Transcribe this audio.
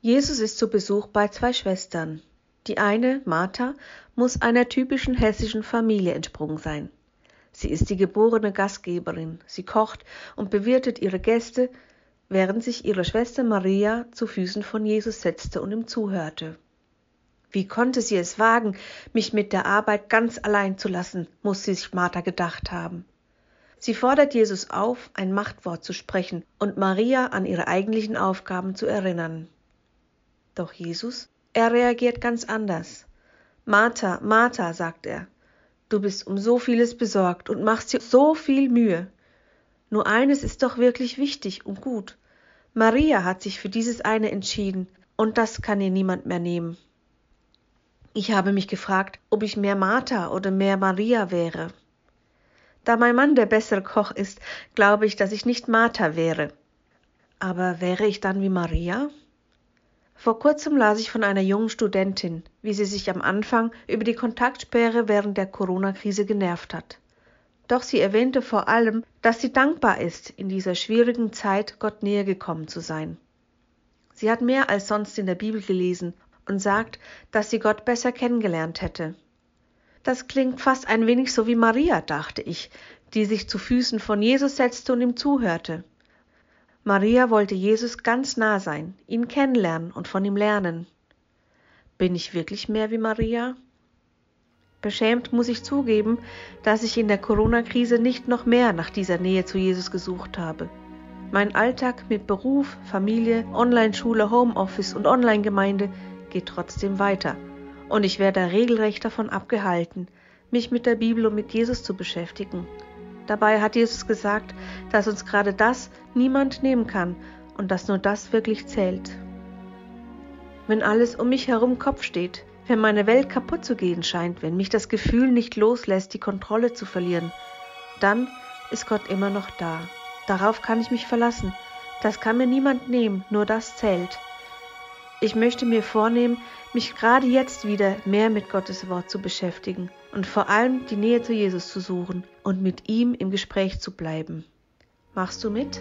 Jesus ist zu Besuch bei zwei Schwestern. Die eine, Martha, muss einer typischen hessischen Familie entsprungen sein. Sie ist die geborene Gastgeberin, sie kocht und bewirtet ihre Gäste, während sich ihre Schwester Maria zu Füßen von Jesus setzte und ihm zuhörte. Wie konnte sie es wagen, mich mit der Arbeit ganz allein zu lassen, muss sich Martha gedacht haben. Sie fordert Jesus auf, ein Machtwort zu sprechen und Maria an ihre eigentlichen Aufgaben zu erinnern. Doch Jesus, er reagiert ganz anders. Martha, Martha, sagt er, du bist um so vieles besorgt und machst dir so viel Mühe. Nur eines ist doch wirklich wichtig und gut. Maria hat sich für dieses eine entschieden, und das kann ihr niemand mehr nehmen. Ich habe mich gefragt, ob ich mehr Martha oder mehr Maria wäre. Da mein Mann der bessere Koch ist, glaube ich, dass ich nicht Martha wäre. Aber wäre ich dann wie Maria? Vor kurzem las ich von einer jungen Studentin, wie sie sich am Anfang über die Kontaktsperre während der Corona-Krise genervt hat. Doch sie erwähnte vor allem, dass sie dankbar ist, in dieser schwierigen Zeit Gott näher gekommen zu sein. Sie hat mehr als sonst in der Bibel gelesen und sagt, dass sie Gott besser kennengelernt hätte. Das klingt fast ein wenig so wie Maria, dachte ich, die sich zu Füßen von Jesus setzte und ihm zuhörte. Maria wollte Jesus ganz nah sein, ihn kennenlernen und von ihm lernen. Bin ich wirklich mehr wie Maria? Beschämt muss ich zugeben, dass ich in der Corona-Krise nicht noch mehr nach dieser Nähe zu Jesus gesucht habe. Mein Alltag mit Beruf, Familie, Online-Schule, Homeoffice und Online-Gemeinde geht trotzdem weiter. Und ich werde regelrecht davon abgehalten, mich mit der Bibel und mit Jesus zu beschäftigen. Dabei hat Jesus gesagt, dass uns gerade das niemand nehmen kann und dass nur das wirklich zählt. Wenn alles um mich herum Kopf steht, wenn meine Welt kaputt zu gehen scheint, wenn mich das Gefühl nicht loslässt, die Kontrolle zu verlieren, dann ist Gott immer noch da. Darauf kann ich mich verlassen. Das kann mir niemand nehmen, nur das zählt. Ich möchte mir vornehmen, mich gerade jetzt wieder mehr mit Gottes Wort zu beschäftigen und vor allem die Nähe zu Jesus zu suchen und mit ihm im Gespräch zu bleiben. Machst du mit?